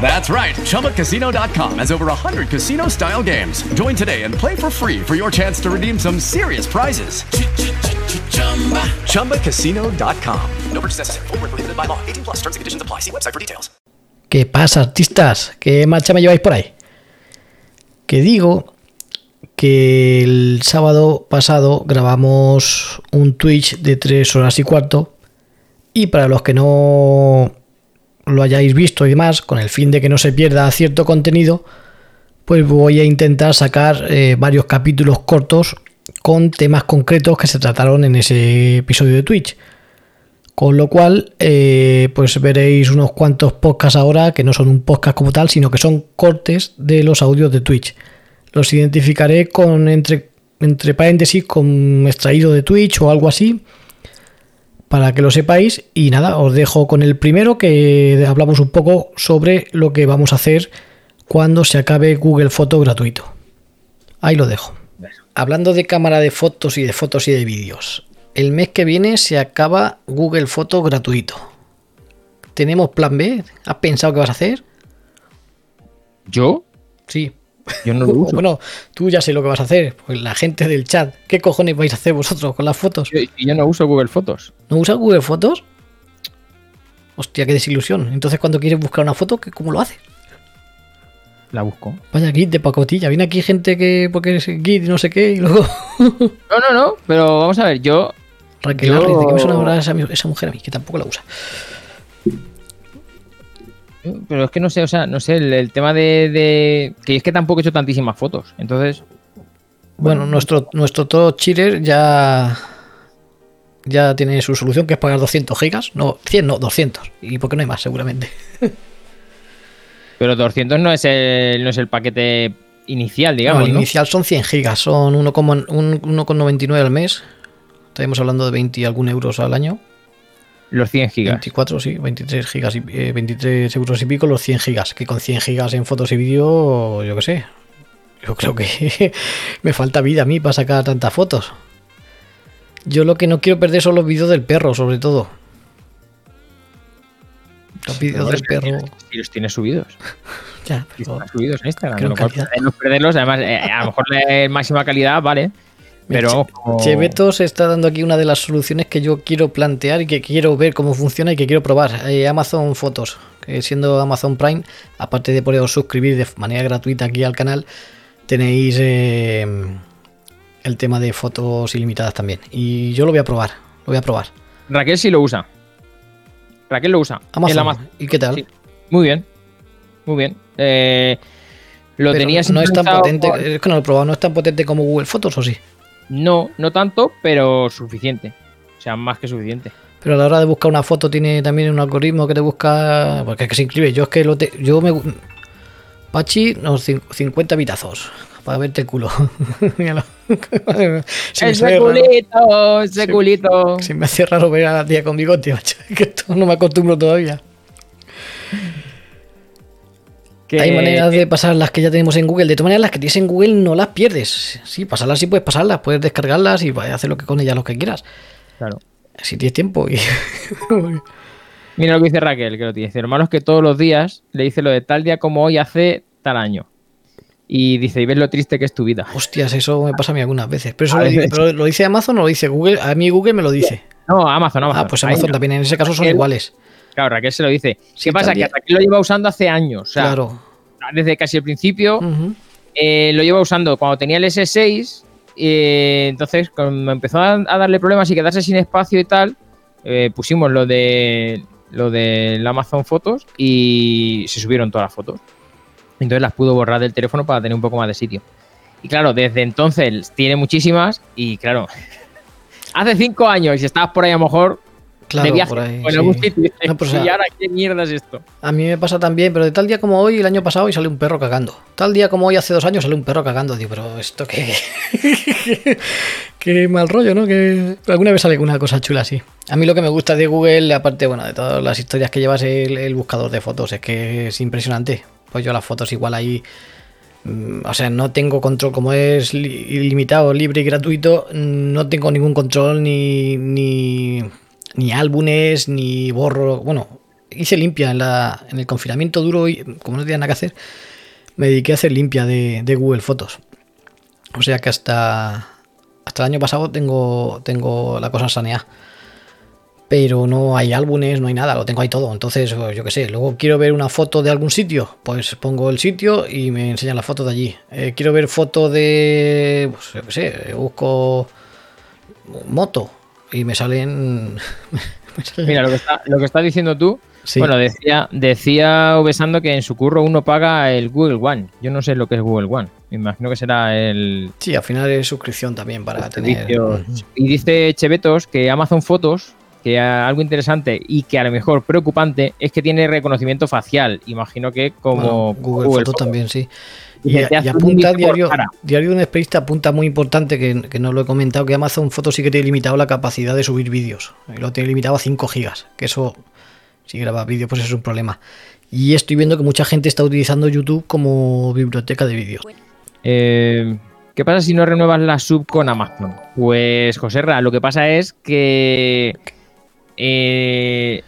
That's right. Has over 100 casino style games. Join today and play for free for your chance to redeem some serious prizes. No purchase necessary. Void where prohibited by law. 18 plus terms and conditions apply. See website for details. ¿Qué pasa, artistas? ¿Qué marcha me lleváis por ahí? Que digo que el sábado pasado grabamos un Twitch de 3 horas y cuarto y para los que no lo hayáis visto y demás, con el fin de que no se pierda cierto contenido, pues voy a intentar sacar eh, varios capítulos cortos con temas concretos que se trataron en ese episodio de Twitch. Con lo cual, eh, pues veréis unos cuantos podcasts ahora que no son un podcast como tal, sino que son cortes de los audios de Twitch. Los identificaré con entre, entre paréntesis con extraído de Twitch o algo así, para que lo sepáis. Y nada, os dejo con el primero que hablamos un poco sobre lo que vamos a hacer cuando se acabe Google Foto gratuito. Ahí lo dejo. Hablando de cámara de fotos y de fotos y de vídeos, el mes que viene se acaba Google Foto gratuito. ¿Tenemos plan B? ¿Has pensado qué vas a hacer? ¿Yo? Sí. Yo no lo uso. Bueno, tú ya sé lo que vas a hacer. Pues la gente del chat, ¿qué cojones vais a hacer vosotros con las fotos? Yo, yo no uso Google Fotos. ¿No usas Google Fotos? Hostia, qué desilusión. Entonces, cuando quieres buscar una foto, ¿qué- ¿cómo lo haces? La busco. Vaya kit de pacotilla. Viene aquí gente que, porque es kit y no sé qué, y luego. No, no, no. Pero vamos a ver, yo. Raquel Yo- ¿de qué me suena ahora esa, esa mujer a mí? Que tampoco la usa. Pero es que no sé, o sea, no sé, el, el tema de, de- Que es que tampoco he hecho tantísimas fotos. Entonces. Bueno, nuestro, nuestro Top Cheater ya. Ya tiene su solución, que es pagar 200 gigas. No, 100, no, 200. Y porque no hay más, seguramente. Pero 200 no es el, no es el paquete inicial, No, digamos. el ¿no? inicial son 100 gigas, son 1,99 un- 1,99 al mes. Estaremos hablando de 20 y algún euros al año. Los 100 gigas. 24, sí, 23 gigas, y, eh, 23 euros y pico los 100 gigas. Que con 100 gigas en fotos y vídeo, yo qué sé. Yo creo que me falta vida a mí para sacar tantas fotos. Yo lo que no quiero perder son los vídeos del perro, sobre todo. Los vídeos del perro. Y los tienes subidos. Ya, Y pero- están subidos en Instagram. creo cual, calidad. no perderlos, además, eh, a lo mejor la máxima calidad, vale. Pero Cheveto se está dando aquí una de las soluciones que yo quiero plantear y que quiero ver cómo funciona y que quiero probar. Eh, Amazon Fotos, que siendo Amazon Prime, aparte de poderos suscribir de manera gratuita aquí al canal, tenéis eh, el tema de fotos ilimitadas también. Y yo lo voy a probar, lo voy a probar. Raquel sí lo usa. Raquel lo usa. Amazon. ¿y qué tal? Sí. Muy bien. Muy bien. Eh, lo Pero tenías no es tan potente, es que no lo he probado, no es tan potente como Google Fotos, ¿o sí? No, no tanto, pero suficiente. O sea, más que suficiente. Pero a la hora de buscar una foto tiene también un algoritmo que te busca. Porque es que se inscribe. Yo es que lo te, yo me. Pachi, no, cin- 50 vitazos. Para verte el culo. Míralo. se, ese sale raro, culito, ese Sí. culito. se me hace raro ver a la tía con bigote, macho. Que esto no me acostumbro todavía. Que- Hay maneras de pasar las que ya tenemos en Google. De todas maneras, las que tienes en Google no las pierdes. Sí, pasarlas sí puedes pasarlas. Puedes descargarlas y hacer lo que con ellas lo que quieras. Claro. Si tienes tiempo. Y... Mira lo que dice Raquel, que lo tiene. Dice, lo malo es que todos los días le dice lo de tal día como hoy hace tal año. Y dice, y ves lo triste que es tu vida. Hostias, eso me pasa a mí algunas veces. Pero eso lo, veces. dice, pero lo dice Amazon o lo dice Google. A mí Google me lo dice. No, Amazon, Amazon. Ah, pues Ahí Amazon no. también. En ese caso son iguales. Claro, Raquel se lo dice. Sí, ¿Qué pasa? también. Que Raquel lo lleva usando hace años. O sea, claro. desde casi el principio eh, lo lleva usando cuando tenía el S6. eh, entonces, cuando empezó a, a darle problemas y quedarse sin espacio y tal, eh, pusimos lo de lo del Amazon Fotos y se subieron todas las fotos. Entonces las pudo borrar del teléfono para tener un poco más de sitio. Y claro, desde entonces tiene muchísimas y claro, hace cinco años y estabas por ahí a lo mejor Claro, de viaje por ahí. o en sí. algún sitio y dices, No, pues, "¿Y ahora qué mierda es esto? A mí me pasa también, pero de tal día como hoy, el año pasado, y sale un perro cagando. Tal día como hoy, hace dos años, sale un perro cagando. Digo, pero esto qué. qué mal rollo, ¿no? Que alguna vez sale una cosa chula así. A mí lo que me gusta de Google, aparte, bueno, de todas las historias que llevas el, el buscador de fotos, es que es impresionante. Pues yo las fotos igual ahí. mm, O sea, no tengo control, como es li- ilimitado, libre y gratuito, no tengo ningún control ni, ni, ni álbumes, ni borro. Bueno, hice limpia en, la, en el confinamiento duro y como no tenía nada que hacer, me dediqué a hacer limpia de, Google Fotos. O sea que hasta, hasta el año pasado tengo, tengo la cosa saneada. Pero no hay álbumes, no hay nada, lo tengo ahí todo. Entonces, yo qué sé, luego quiero ver una foto de algún sitio, pues pongo el sitio y me enseñan la foto de allí. Eh, quiero ver foto de, pues yo qué sé, busco moto y me salen... me salen- Mira, lo que, está, lo que estás diciendo tú, Sí. bueno, decía, decía Obesando que en su curro uno paga el Google One. Yo no sé lo que es Google One. Me imagino que será el Sí, al final es suscripción también para tener. Y dice Chevetos que Amazon Fotos, que algo interesante y que a lo mejor preocupante es que tiene reconocimiento facial. Imagino que como Bueno, Google, Fotos también, sí. Y apunta diario, diario de un experista apunta muy importante que, que no lo he comentado que Amazon Fotos sí que tiene limitado la capacidad de subir vídeos. Y Lo tiene limitado a 5 gigas. Que eso, si grabas vídeos, pues es un problema. Y estoy viendo que mucha gente está utilizando YouTube como biblioteca de vídeos. Eh, ¿Qué pasa si no renuevas la sub con Amazon? Pues, José Ra, lo que pasa es que eh,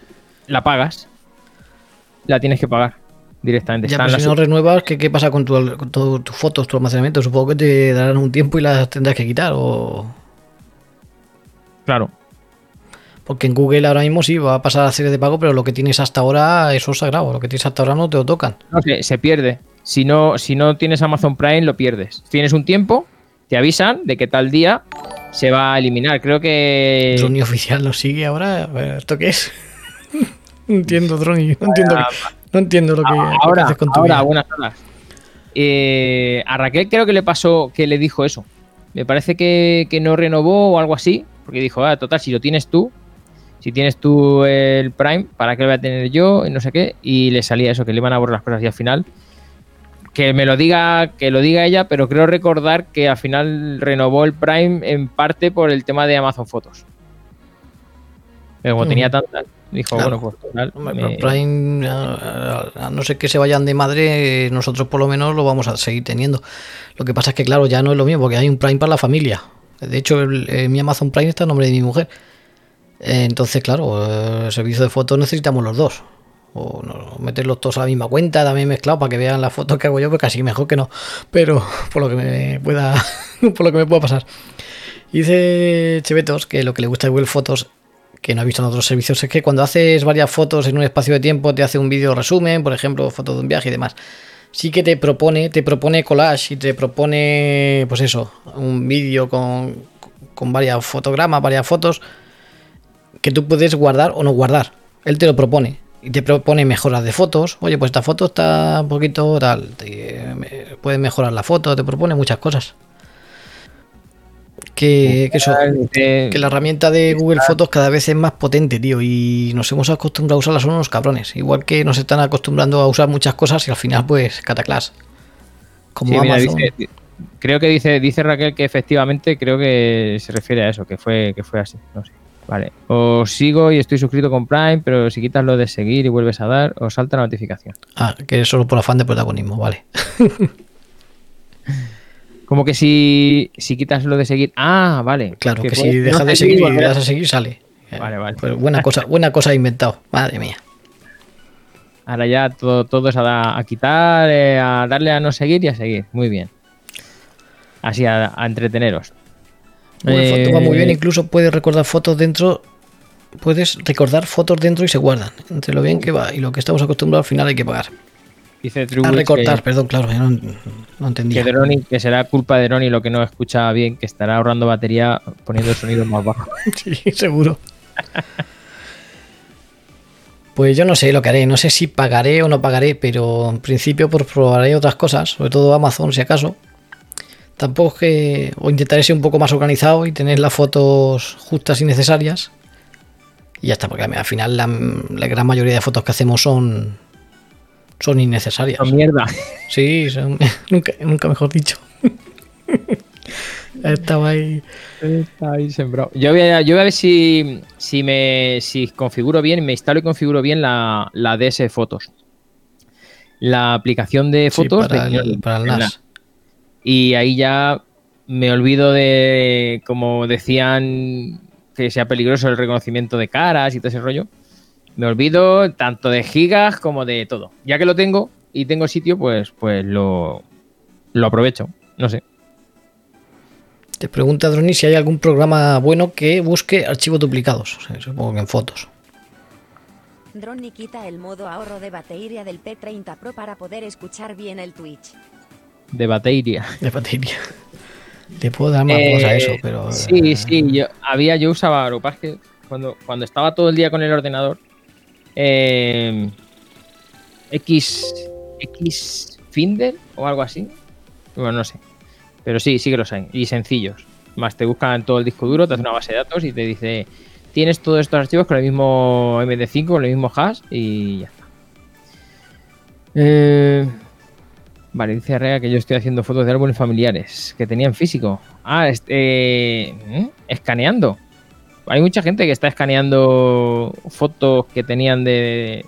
la pagas. La tienes que pagar directamente. Ya, pero si no renuevas, ¿qué, qué pasa con, tu, con tu- tus fotos, tu almacenamiento? Supongo que te darán un tiempo y las tendrás que quitar. o Claro. Porque en Google ahora mismo sí va a pasar a serie de pago, pero lo que tienes hasta ahora, eso es sagrado. Lo que tienes hasta ahora no te lo tocan. No se pierde. Si no, si no tienes Amazon Prime, lo pierdes. Tienes un tiempo, te avisan de que tal día se va a eliminar. Creo que. Droni oficial nos sigue ahora. ¿Esto qué es? no entiendo, Droni. No entiendo, no entiendo lo que, lo que Ah, ahora, haces con tu ahora, vida. buenas horas. Eh, a Raquel creo que le pasó que le dijo eso. Me parece que, que no renovó o algo así. Porque dijo, ah, total, si lo tienes tú, si tienes tú el Prime, ¿para qué lo voy a tener yo? Y no sé qué. Y le salía eso, que le iban a borrar las cosas y al final. Que me lo diga, que lo diga ella, pero creo recordar que al final renovó el Prime en parte por el tema de Amazon Fotos. Pero como Ujú. tenía tantas, dijo, Claro. bueno, pues me- pero Prime, a, a- a no ser que se vayan de madre, nosotros por lo menos lo vamos a seguir teniendo. Lo que pasa es que, claro, ya no es lo mismo, porque hay un Prime para la familia. De hecho, el- eh, mi Amazon Prime está a nombre de mi mujer. Eh, entonces, claro, eh, el servicio de fotos necesitamos los dos. O no, meterlos todos a la misma cuenta, también mezclado para que vean las fotos que hago yo, pues casi mejor que no. Pero por lo que me pueda, por lo que me pueda pasar. Dice Chevetos que lo que le gusta de Google Fotos, que no ha visto en otros servicios, es que cuando haces varias fotos en un espacio de tiempo, te hace un vídeo resumen, por ejemplo, fotos de un viaje y demás. Sí que te propone, te propone collage y te propone, pues eso, un vídeo con, con varias fotogramas, varias fotos que tú puedes guardar o no guardar. Él te lo propone y te propone mejoras de fotos. Oye, pues esta foto está un poquito tal. te- me- puedes mejorar la foto, te propone muchas cosas. Que, que eso, que la herramienta de Google Fotos cada vez es más potente, tío, y nos hemos acostumbrado a usarla, son unos cabrones. Igual que nos están acostumbrando a usar muchas cosas y al final, pues, cataclas. Como Sí, mira, Amazon. dice- creo que dice, dice Raquel que efectivamente creo que se refiere a eso, que fue, que fue así. No sé. Vale. Os sigo y estoy suscrito con Prime, pero si quitas lo de seguir y vuelves a dar, os salta la notificación. Ah, que es solo por afán de protagonismo, vale. Como que si, si quitas lo de seguir. Ah, vale. Claro, que, si no dejas de seguir y das a seguir, sale. Vale, vale. Pues buena cosa, buena cosa he inventado. Madre mía. Ahora ya todo, todo es a, da- a quitar, eh, a darle a no seguir y a seguir. Muy bien. Así, a, a entreteneros. Fotos va muy bien, Eh, incluso puedes recordar fotos dentro. Puedes recordar fotos dentro y se guardan. Entre lo bien que va y lo que estamos acostumbrados, al final hay que pagar. Dice A Truwitz recortar, que- perdón, claro, yo no, no entendía. Que, Droni, que será culpa de Droni lo que no escucha bien, que estará ahorrando batería poniendo el sonido más bajo. Sí, seguro. Pues yo no sé lo que haré, no sé si pagaré o no pagaré, pero en principio pues probaré otras cosas, sobre todo Amazon si acaso. Tampoco es que... o intentaré ser un poco más organizado y tener las fotos justas y necesarias. Y ya está, porque al final la, la gran mayoría de fotos que hacemos son son innecesarias. Son mierda. Sí, son- nunca, nunca mejor dicho. Estaba ahí. Está ahí sembrado. Yo voy a, yo voy a ver si, si me si configuro bien, me instalo y configuro bien la, la DS Fotos. La aplicación de Sí, fotos para, de- el, para el NAS. Y ahí ya me olvido de, como decían, que sea peligroso el reconocimiento de caras y todo ese rollo. Me olvido tanto de gigas como de todo. Ya que lo tengo y tengo sitio, pues, pues lo, lo aprovecho. No sé. Te pregunta Droni si hay algún programa bueno que busque archivos duplicados. O sea, supongo que en fotos. Droni quita el modo ahorro de batería del P30 Pro para poder escuchar bien el Twitch. De batería. De batería. Te puedo dar más Eh, cosas a eso, pero. Sí, eh, sí, yo, había, yo usaba, que cuando, cuando estaba todo el día con el ordenador, eh, X, X Finder o algo así, bueno, no sé, pero sí, sí que los hay, y sencillos. Más te buscan todo el disco duro, te hace una base de datos y te dice, tienes todos estos archivos con el mismo MD5, con el mismo hash y ya está. Eh, Vale, dice Arrea que yo estoy haciendo fotos de álbumes familiares que tenían físico. Ah, este, escaneando. Hay mucha gente que está escaneando fotos que tenían de.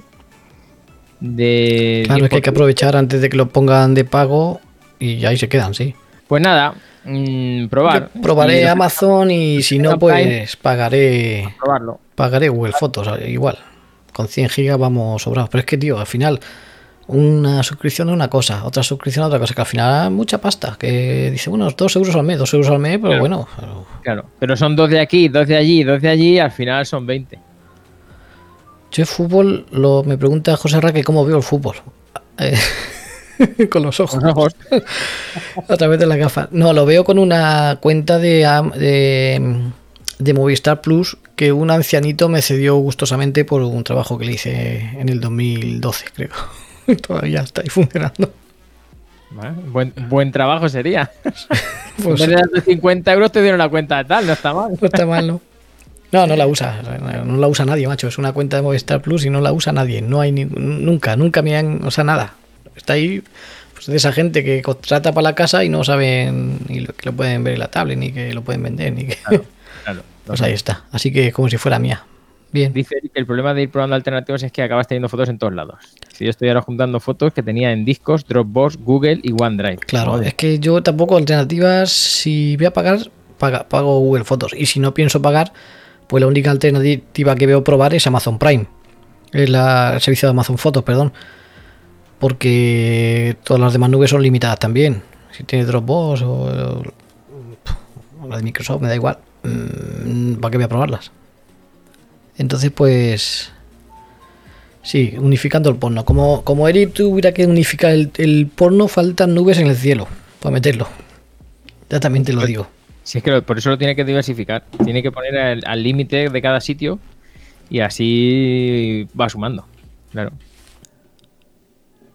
de Claro, es que hay que aprovechar antes de que lo pongan de pago y ahí se quedan, sí. Pues nada, mm, probar. Yo probaré Y Amazon y si no, pues pagaré. Probarlo. Pagaré Google Fotos, igual. Con 100 gigas vamos sobrados. Pero es que, tío, al final, una suscripción es una cosa, otra suscripción es otra cosa. Que al final, mucha pasta. Que dice, bueno, dos euros al mes, dos euros al mes, pero Claro. bueno. pero Claro. Pero son dos de aquí, dos de allí, dos de allí, al final son 20. Yo el fútbol, lo, me pregunta José Raque cómo veo el fútbol. Eh, con los ojos. Los ojos. A través de la gafa. No, lo veo con una cuenta de, de, de Movistar Plus que un ancianito me cedió gustosamente por un trabajo que le hice en el 2012, creo. Todavía está ahí funcionando. Bueno, buen, buen trabajo sería. Pues, en vez de darte 50 euros te dieron la cuenta de tal, no está mal. no está mal, ¿no? No, no la usa. No la usa nadie, macho. Es una cuenta de Movistar Plus y no la usa nadie. No hay ni- nunca, nunca me han. O sea, nada. Está ahí pues, de esa gente que contrata para la casa y no saben ni lo, que lo pueden ver en la tablet, ni que lo pueden vender, ni que. Claro. Pues ahí está. Así que como si fuera mía. Bien. Dice que el problema de ir probando alternativas es que acabas teniendo fotos en todos lados. Si yo estoy ahora juntando fotos que tenía en discos, Dropbox, Google y OneDrive. Claro, Joder. es que yo tampoco alternativas, si voy a pagar, paga- pago Google Fotos. Y si no pienso pagar, pues la única alternativa que veo probar es Amazon Prime. Es la, el servicio de Amazon Fotos, perdón. Porque todas las demás nubes son limitadas también. Si tiene Dropbox o, o la de Microsoft, me da igual. Mm, ¿Para qué voy a probarlas? Entonces, pues... Sí, unificando el porno. Como, como Eric tuviera que unificar el, el porno, faltan nubes en el cielo para meterlo. Ya también te lo digo. Si es que por eso lo tiene que diversificar. Tiene que poner al al límite de cada sitio y así va sumando. Claro.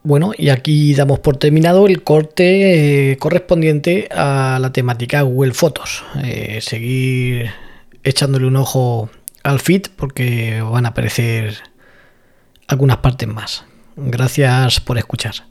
Bueno, y aquí damos por terminado el corte eh, correspondiente a la temática Google Fotos. Eh, seguir echándole un ojo al feed porque van a aparecer algunas partes más. Gracias por escuchar.